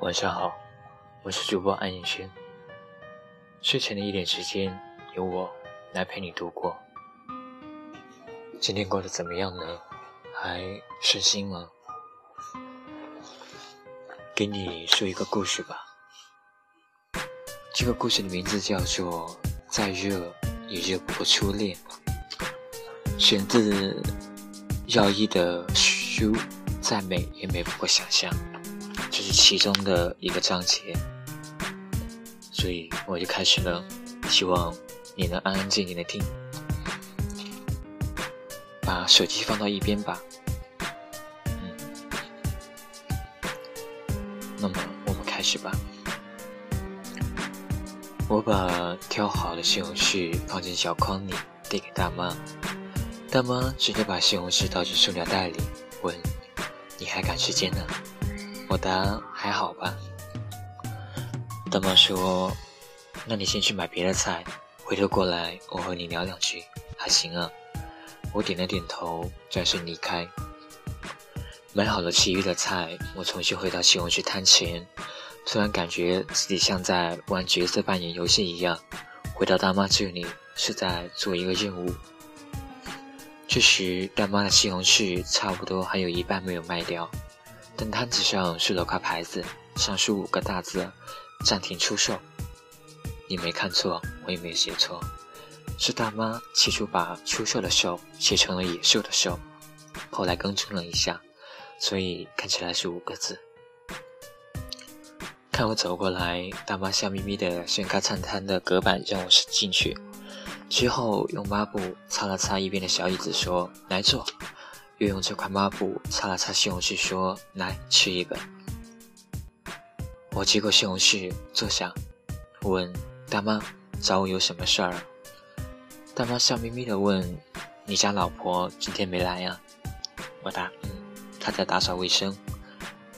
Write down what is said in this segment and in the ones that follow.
晚上好，我是主播安逸轩。睡前的一点时间，由我来陪你度过。今天过得怎么样呢？还顺心吗？给你说一个故事吧。这个故事的名字叫做《再热也热不过初恋》，选自耀一的书《再美也美不过想象》。其中的一个章节，所以我就开始了。希望你能安安静静的听，把手机放到一边吧。嗯，那么我们开始吧。我把挑好的西红柿放进小筐里，递给大妈。大妈直接把西红柿倒进塑料袋里，问：“你还赶时间呢？”我答还好吧。大妈说：“那你先去买别的菜，回头过来我和你聊两句，还行啊。”我点了点头，转身离开。买好了其余的菜，我重新回到西红柿摊前，突然感觉自己像在玩角色扮演游戏一样。回到大妈这里是在做一个任务。这时，大妈的西红柿差不多还有一半没有卖掉。但摊子上竖了块牌子，上书五个大字：“暂停出售。”你没看错，我也没写错，是大妈起初把“出售”的“售”写成了“野兽”的“兽”，后来更正了一下，所以看起来是五个字。看我走过来，大妈笑眯眯地掀开餐摊的隔板，让我进去，之后用抹布擦了擦一边的小椅子，说：“来坐。”又用这块抹布擦了擦西红柿，说：“来吃一个。”我接过西红柿，坐下，问大妈：“找我有什么事儿？”大妈笑眯眯地问：“你家老婆今天没来呀？”我答：“，她在打扫卫生。”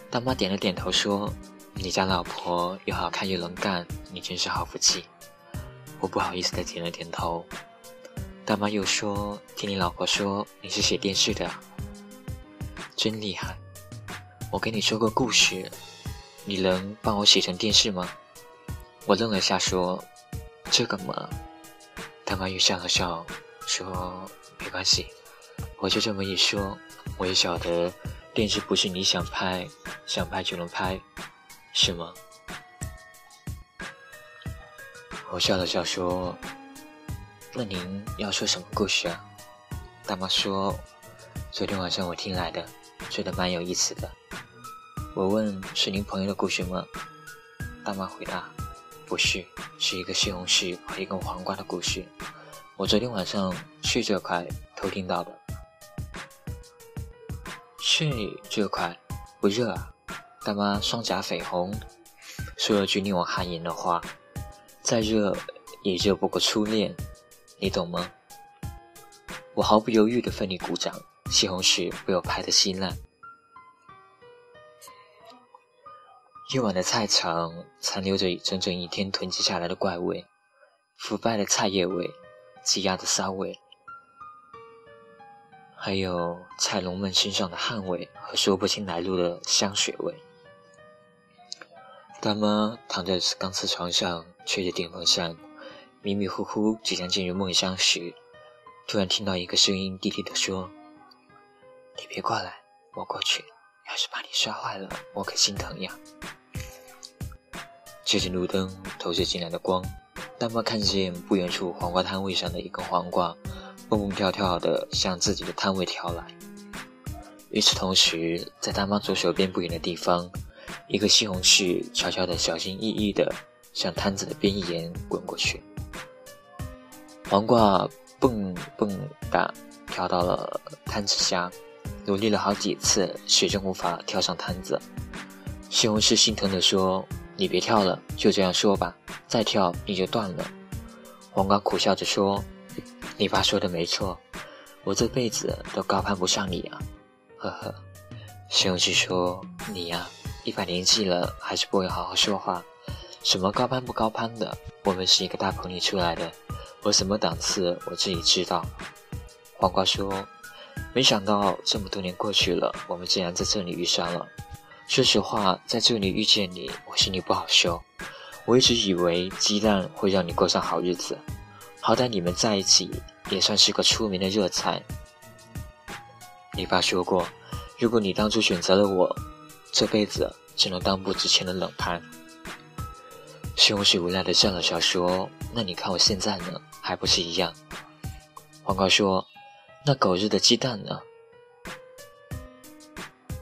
大妈点了点头，说：“你家老婆又好看又能干，你真是好福气。”我不好意思地点了点头。大妈又说：“听你老婆说你是写电视的。”真厉害！我给你说个故事，你能帮我写成电视吗？我愣了下，说：“这个嘛。”大妈又笑了笑，说：“没关系。”我就这么一说，我也晓得电视不是你想拍想拍就能拍，是吗？我笑了笑，说：“那您要说什么故事啊？”大妈说：“昨天晚上我听来的。”觉得蛮有意思的。我问：“是您朋友的故事吗？”大妈回答：“不是，是一个西红柿和一根黄瓜的故事。我昨天晚上睡这块偷听到的。睡这块不热啊？”大妈双颊绯红，说了句令我汗颜的话：“再热也热不过初恋，你懂吗？”我毫不犹豫地奋力鼓掌。西红柿被我拍得稀烂。夜晚的菜场残留着整整一天囤积下来的怪味：腐败的菜叶味、积压的骚味，还有菜农们身上的汗味和说不清来路的香水味。大妈躺在钢丝床上，吹着电风扇，迷迷糊糊即将进入梦乡时，突然听到一个声音低低地说。你别过来，我过去。要是把你摔坏了，我可心疼呀。借着路灯投射进来的光，大妈看见不远处黄瓜摊位上的一根黄瓜，蹦蹦跳跳地向自己的摊位跳来。与此同时，在大妈左手边不远的地方，一个西红柿悄悄地、小心翼翼地向摊子的边沿滚过去。黄瓜蹦蹦哒跳到了摊子下。努力了好几次，始终无法跳上摊子。西红柿心疼地说：“你别跳了，就这样说吧，再跳你就断了。”黄瓜苦笑着说：“你爸说的没错，我这辈子都高攀不上你啊。”呵呵。西红柿说：“你呀，一把年纪了，还是不会好好说话。什么高攀不高攀的，我们是一个大棚里出来的，我什么档次我自己知道。”黄瓜说。没想到这么多年过去了，我们竟然在这里遇上了。说实话，在这里遇见你，我心里不好受。我一直以为鸡蛋会让你过上好日子，好歹你们在一起也算是个出名的热菜。你爸说过，如果你当初选择了我，这辈子只能当不值钱的冷盘。西红柿无奈的笑了笑，说：“那你看我现在呢，还不是一样？”黄瓜说：“那狗日的鸡蛋呢？”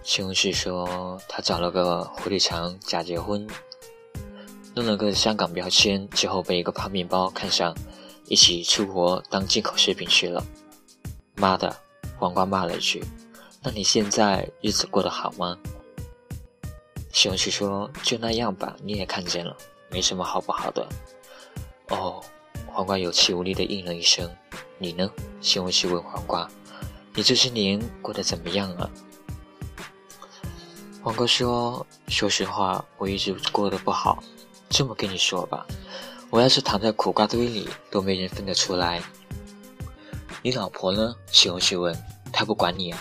西红柿说：“他找了个火腿肠假结婚，弄了个香港标签，之后被一个泡面包看上，一起出国当进口食品去了。”妈的！黄瓜骂了一句：“那你现在日子过得好吗？”西红柿说：“就那样吧，你也看见了，没什么好不好的。”哦，黄瓜有气无力的应了一声：“你呢？”西红柿问黄瓜：“你这些年过得怎么样啊？”黄瓜说：“说实话，我一直过得不好。这么跟你说吧，我要是躺在苦瓜堆里，都没人分得出来。你老婆呢？”西红柿问。“她不管你啊。”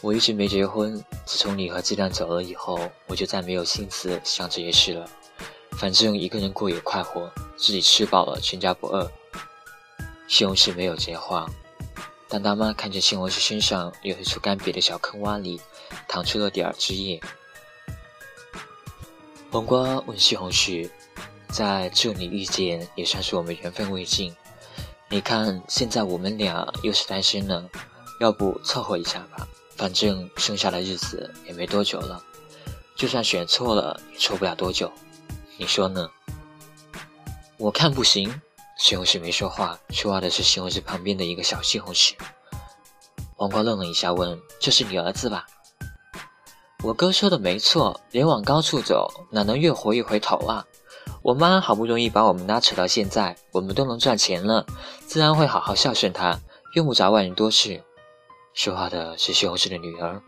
我一直没结婚。自从你和鸡蛋走了以后，我就再没有心思想这些事了。反正一个人过也快活，自己吃饱了，全家不饿。西红柿没有接话。但大妈看见西红柿身上有一处干瘪的小坑洼里，淌出了点儿汁液，黄瓜问西红柿：“在这里遇见，也算是我们缘分未尽。你看，现在我们俩又是单身了，要不凑合一下吧？反正剩下的日子也没多久了，就算选错了，也错不了多久。你说呢？”我看不行。西红柿没说话，说话的是西红柿旁边的一个小西红柿。黄瓜愣了一下，问：“这是你儿子吧？”我哥说的没错，人往高处走，哪能越活越回头啊？我妈好不容易把我们拉扯到现在，我们都能赚钱了，自然会好好孝顺她，用不着外人多事。说话的是西红柿的女儿。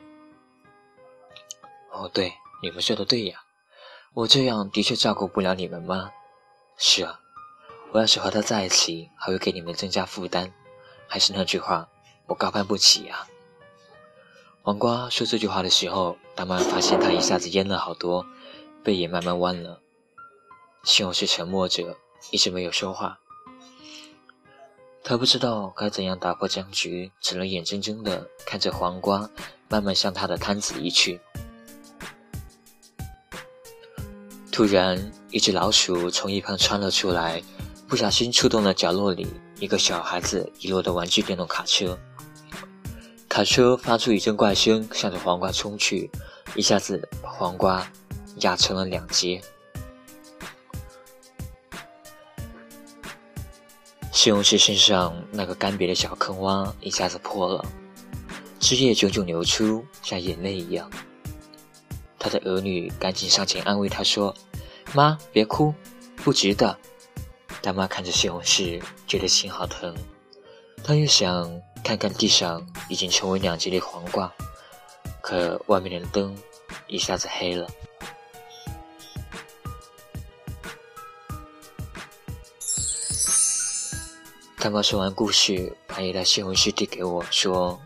哦，对，你们说的对呀，我这样的确照顾不了你们吗？是啊。我要是和他在一起，还会给你们增加负担。还是那句话，我高攀不起呀。黄瓜说这句话的时候，大妈发现他一下子蔫了好多，背也慢慢弯了。西红柿沉默着，一直没有说话。他不知道该怎样打破僵局，只能眼睁睁地看着黄瓜慢慢向他的摊子移去。突然，一只老鼠从一旁窜了出来。不小心触动了角落里一个小孩子遗落的玩具电动卡车，卡车发出一阵怪声，向着黄瓜冲去，一下子把黄瓜压成了两截。西红柿身上那个干瘪的小坑洼一下子破了，汁液炯炯流出，像眼泪一样。他的儿女赶紧上前安慰他说：“妈，别哭，不值得。”大妈看着西红柿，觉得心好疼。她又想看看地上已经成为两截的黄瓜，可外面的灯一下子黑了。大妈说完故事，把一袋西红柿递给我，说：“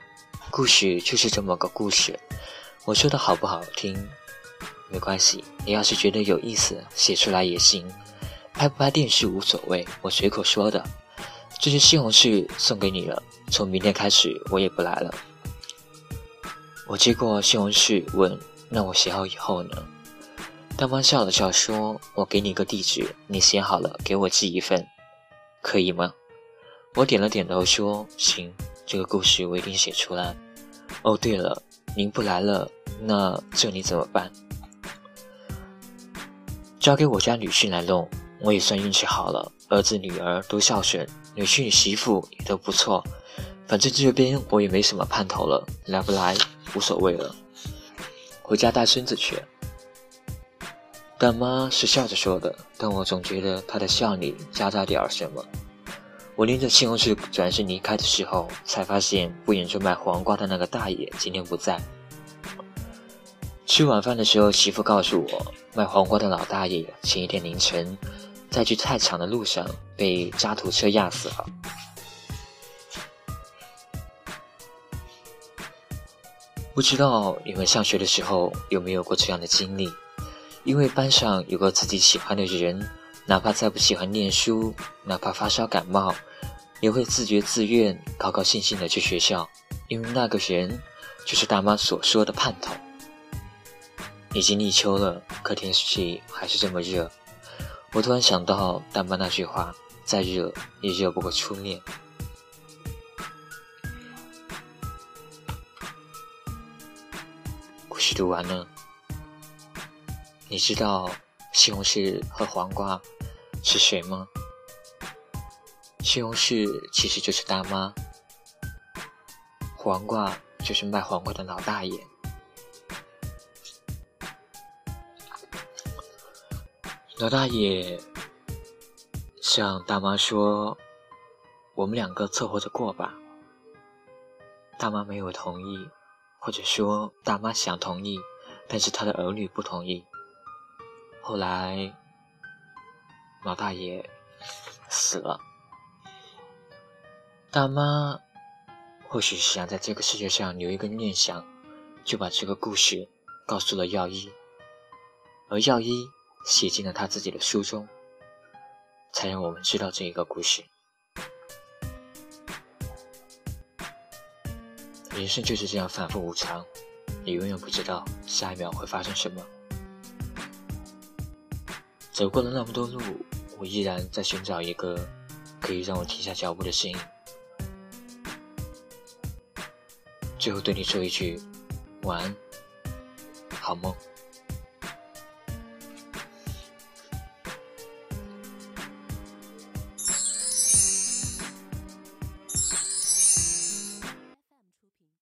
故事就是这么个故事。我说的好不好听？没关系，你要是觉得有意思，写出来也行。”拍不拍电视无所谓，我随口说的。这些西红柿送给你了，从明天开始我也不来了。我接过西红柿，问：“那我写好以后呢？”大妈笑了笑说：“我给你个地址，你写好了给我寄一份，可以吗？”我点了点头说：“行，这个故事我一定写出来。”哦，对了，您不来了，那这你怎么办？交给我家女婿来弄。我也算运气好了，儿子女儿都孝顺，女婿媳妇也都不错。反正这边我也没什么盼头了，来不来无所谓了。回家带孙子去。大妈是笑着说的，但我总觉得她的笑里夹杂点儿什么。我拎着西红柿转身离开的时候，才发现不远处卖黄瓜的那个大爷今天不在。吃晚饭的时候，媳妇告诉我，卖黄瓜的老大爷前一天凌晨。在去菜场的路上被渣土车压死了。不知道你们上学的时候有没有过这样的经历？因为班上有个自己喜欢的人，哪怕再不喜欢念书，哪怕发烧感冒，也会自觉自愿、高高兴兴的去学校，因为那个人就是大妈所说的盼头。已经立秋了，可天气还是这么热。我突然想到大妈那句话：“再热也热不过初恋。”故事读完了，你知道西红柿和黄瓜是谁吗？西红柿其实就是大妈，黄瓜就是卖黄瓜的老大爷。老大爷向大妈说：“我们两个凑合着过吧。”大妈没有同意，或者说大妈想同意，但是她的儿女不同意。后来，老大爷死了。大妈或许是想在这个世界上留一个念想，就把这个故事告诉了耀一，而耀一。写进了他自己的书中，才让我们知道这一个故事。人生就是这样反复无常，你永远不知道下一秒会发生什么。走过了那么多路，我依然在寻找一个可以让我停下脚步的声音。最后对你说一句晚安，好梦。